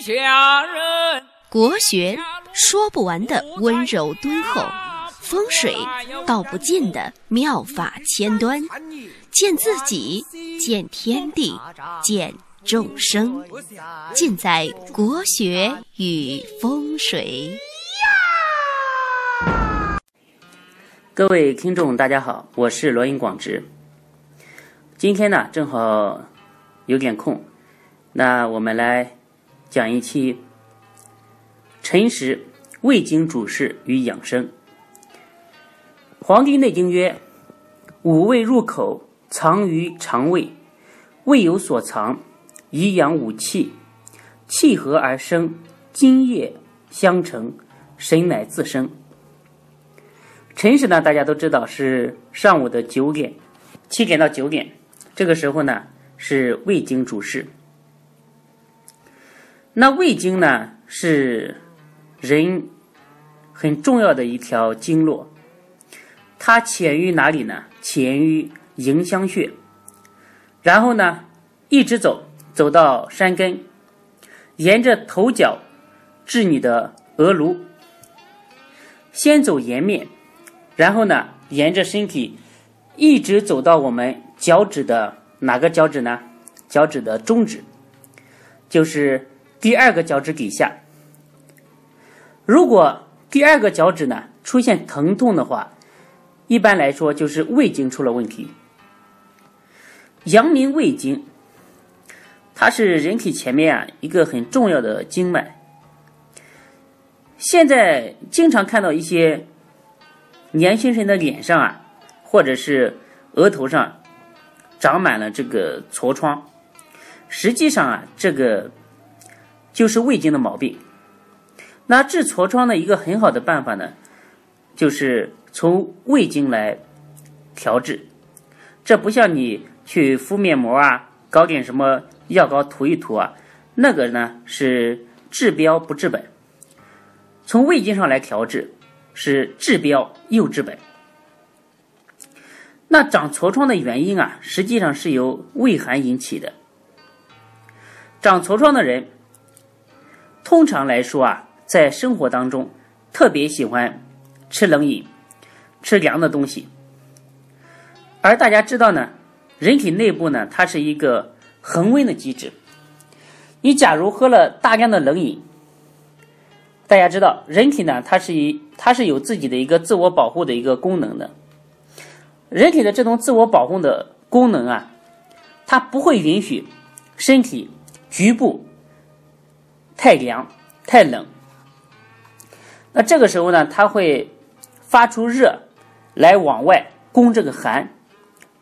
下人。国学说不完的温柔敦厚，风水道不尽的妙法千端，见自己，见天地，见众生，尽在国学与风水。各位听众，大家好，我是罗云广直。今天呢，正好有点空，那我们来讲一期辰时胃经主事与养生。《黄帝内经》曰：“五味入口，藏于肠胃，胃有所藏，以养五气，气和而生，津液相承，神乃自生。”辰时呢，大家都知道是上午的九点，七点到九点，这个时候呢是胃经主事。那胃经呢是人很重要的一条经络，它起于哪里呢？起源于迎香穴，然后呢一直走，走到山根，沿着头角至你的额颅，先走颜面。然后呢，沿着身体一直走到我们脚趾的哪个脚趾呢？脚趾的中指，就是第二个脚趾底下。如果第二个脚趾呢出现疼痛的话，一般来说就是胃经出了问题。阳明胃经，它是人体前面啊一个很重要的经脉。现在经常看到一些。年轻人的脸上啊，或者是额头上长满了这个痤疮，实际上啊，这个就是胃经的毛病。那治痤疮的一个很好的办法呢，就是从胃经来调治。这不像你去敷面膜啊，搞点什么药膏涂一涂啊，那个呢是治标不治本。从胃经上来调治。是治标又治本。那长痤疮的原因啊，实际上是由胃寒引起的。长痤疮的人，通常来说啊，在生活当中特别喜欢吃冷饮、吃凉的东西。而大家知道呢，人体内部呢，它是一个恒温的机制。你假如喝了大量的冷饮，大家知道，人体呢，它是以它是有自己的一个自我保护的一个功能的。人体的这种自我保护的功能啊，它不会允许身体局部太凉太冷。那这个时候呢，它会发出热来往外攻这个寒，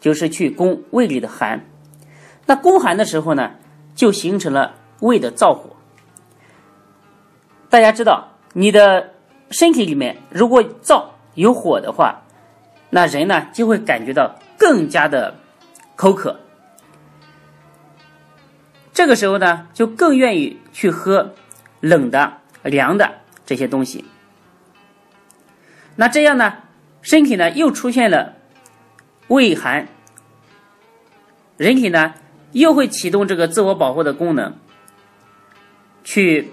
就是去攻胃里的寒。那攻寒的时候呢，就形成了胃的燥火。大家知道，你的身体里面如果燥有火的话，那人呢就会感觉到更加的口渴。这个时候呢，就更愿意去喝冷的、凉的这些东西。那这样呢，身体呢又出现了胃寒，人体呢又会启动这个自我保护的功能，去。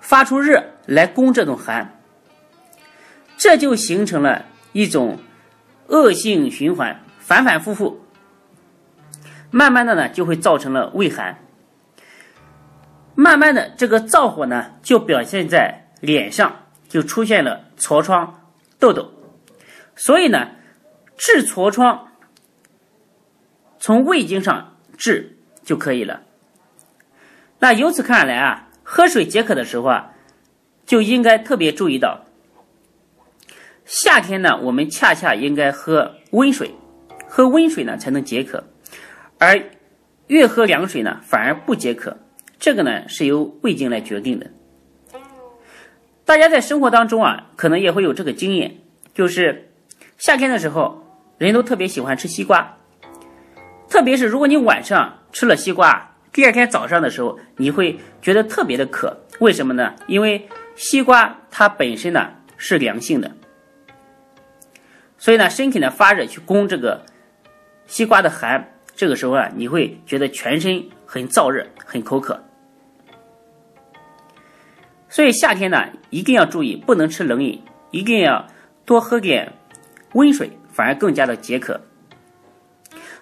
发出热来攻这种寒，这就形成了一种恶性循环，反反复复，慢慢的呢就会造成了胃寒，慢慢的这个燥火呢就表现在脸上，就出现了痤疮、痘痘，所以呢治痤疮从胃经上治就可以了。那由此看来啊。喝水解渴的时候啊，就应该特别注意到，夏天呢，我们恰恰应该喝温水，喝温水呢才能解渴，而越喝凉水呢反而不解渴，这个呢是由胃经来决定的。大家在生活当中啊，可能也会有这个经验，就是夏天的时候，人都特别喜欢吃西瓜，特别是如果你晚上吃了西瓜。第二天早上的时候，你会觉得特别的渴，为什么呢？因为西瓜它本身呢是凉性的，所以呢身体呢发热去攻这个西瓜的寒，这个时候啊你会觉得全身很燥热，很口渴。所以夏天呢，一定要注意，不能吃冷饮，一定要多喝点温水，反而更加的解渴。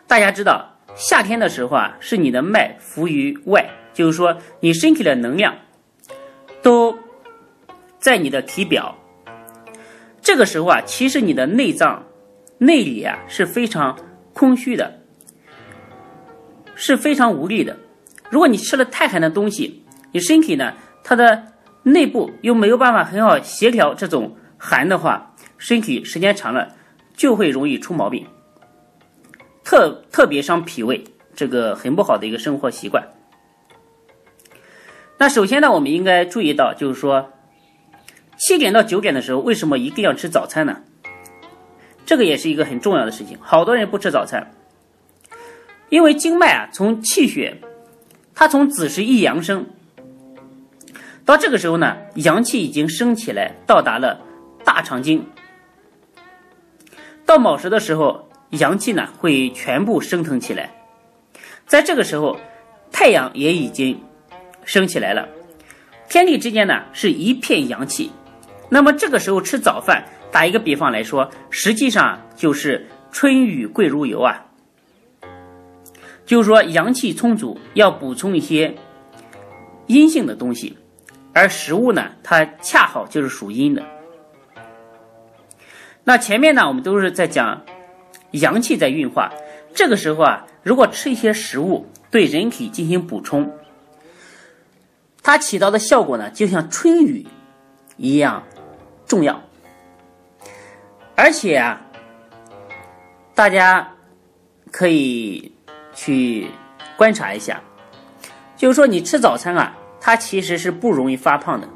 大家知道，夏天的时候啊，是你的脉浮于外，就是说你身体的能量都在你的体表。这个时候啊，其实你的内脏内里啊是非常空虚的，是非常无力的。如果你吃了太寒的东西，你身体呢，它的内部又没有办法很好协调这种寒的话，身体时间长了就会容易出毛病，特特别伤脾胃，这个很不好的一个生活习惯。那首先呢，我们应该注意到，就是说七点到九点的时候，为什么一定要吃早餐呢？这个也是一个很重要的事情。好多人不吃早餐，因为经脉啊，从气血，它从子时一阳生。到这个时候呢，阳气已经升起来，到达了大肠经。到卯时的时候，阳气呢会全部升腾起来。在这个时候，太阳也已经升起来了，天地之间呢是一片阳气。那么这个时候吃早饭，打一个比方来说，实际上就是春雨贵如油啊。就是说阳气充足，要补充一些阴性的东西。而食物呢，它恰好就是属阴的。那前面呢，我们都是在讲阳气在运化，这个时候啊，如果吃一些食物对人体进行补充，它起到的效果呢，就像春雨一样重要。而且啊，大家可以去观察一下，就是说你吃早餐啊。它其实是不容易发胖的，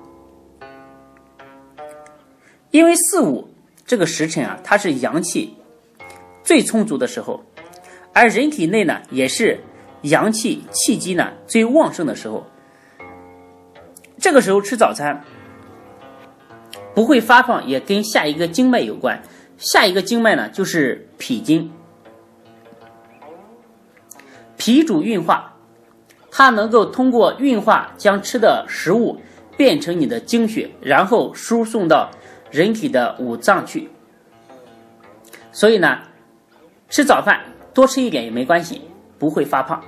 因为四五这个时辰啊，它是阳气最充足的时候，而人体内呢也是阳气气机呢最旺盛的时候。这个时候吃早餐不会发胖，也跟下一个经脉有关。下一个经脉呢就是脾经，脾主运化。它能够通过运化将吃的食物变成你的精血，然后输送到人体的五脏去。所以呢，吃早饭多吃一点也没关系，不会发胖。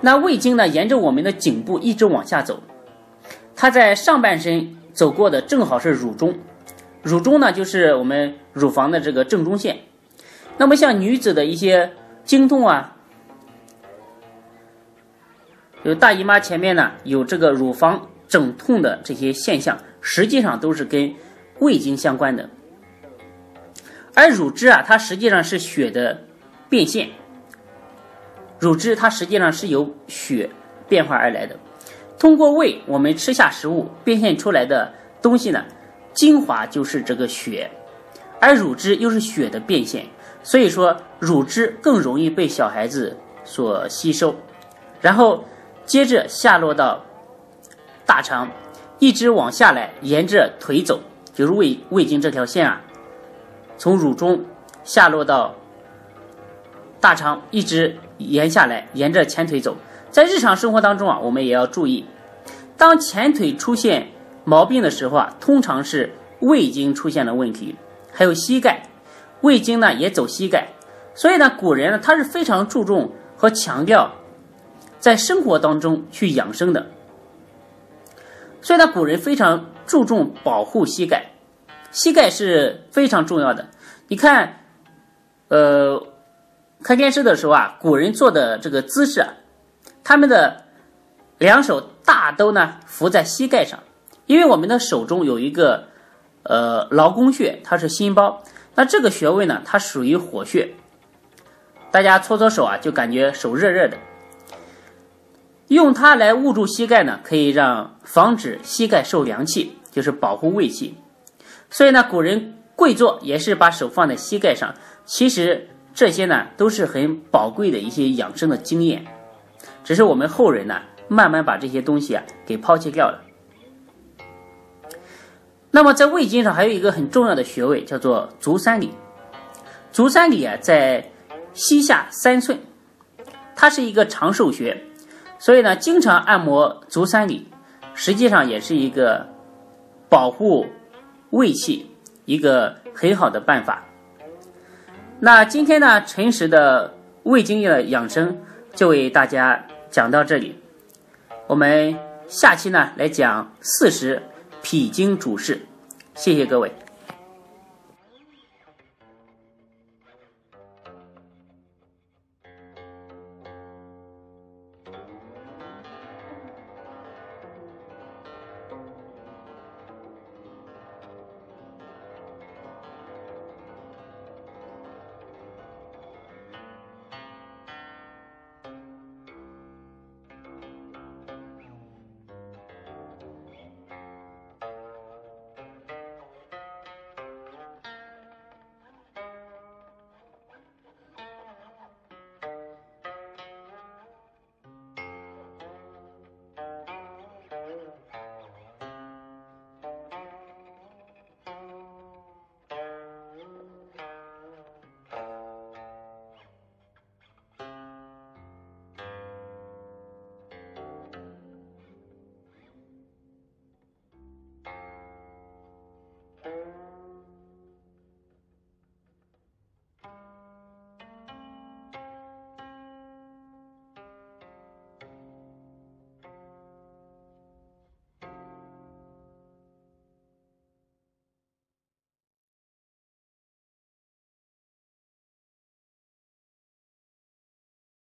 那胃经呢，沿着我们的颈部一直往下走，它在上半身走过的正好是乳中，乳中呢就是我们乳房的这个正中线。那么像女子的一些经痛啊。有大姨妈前面呢有这个乳房肿痛的这些现象，实际上都是跟胃经相关的。而乳汁啊，它实际上是血的变现，乳汁它实际上是由血变化而来的。通过胃，我们吃下食物变现出来的东西呢，精华就是这个血，而乳汁又是血的变现，所以说乳汁更容易被小孩子所吸收，然后。接着下落到大肠，一直往下来，沿着腿走，就是胃胃经这条线啊，从乳中下落到大肠，一直沿下来，沿着前腿走。在日常生活当中啊，我们也要注意，当前腿出现毛病的时候啊，通常是胃经出现了问题，还有膝盖，胃经呢也走膝盖，所以呢，古人呢他是非常注重和强调。在生活当中去养生的，所以呢，古人非常注重保护膝盖，膝盖是非常重要的。你看，呃，看电视的时候啊，古人做的这个姿势，他们的两手大都呢扶在膝盖上，因为我们的手中有一个呃劳宫穴，它是心包，那这个穴位呢，它属于火穴，大家搓搓手啊，就感觉手热热的。用它来捂住膝盖呢，可以让防止膝盖受凉气，就是保护胃气。所以呢，古人跪坐也是把手放在膝盖上。其实这些呢都是很宝贵的一些养生的经验，只是我们后人呢慢慢把这些东西啊给抛弃掉了。那么在胃经上还有一个很重要的穴位叫做足三里，足三里啊在膝下三寸。它是一个长寿穴，所以呢，经常按摩足三里，实际上也是一个保护胃气一个很好的办法。那今天呢，陈实的胃经的养生就为大家讲到这里，我们下期呢来讲四时脾经主事，谢谢各位。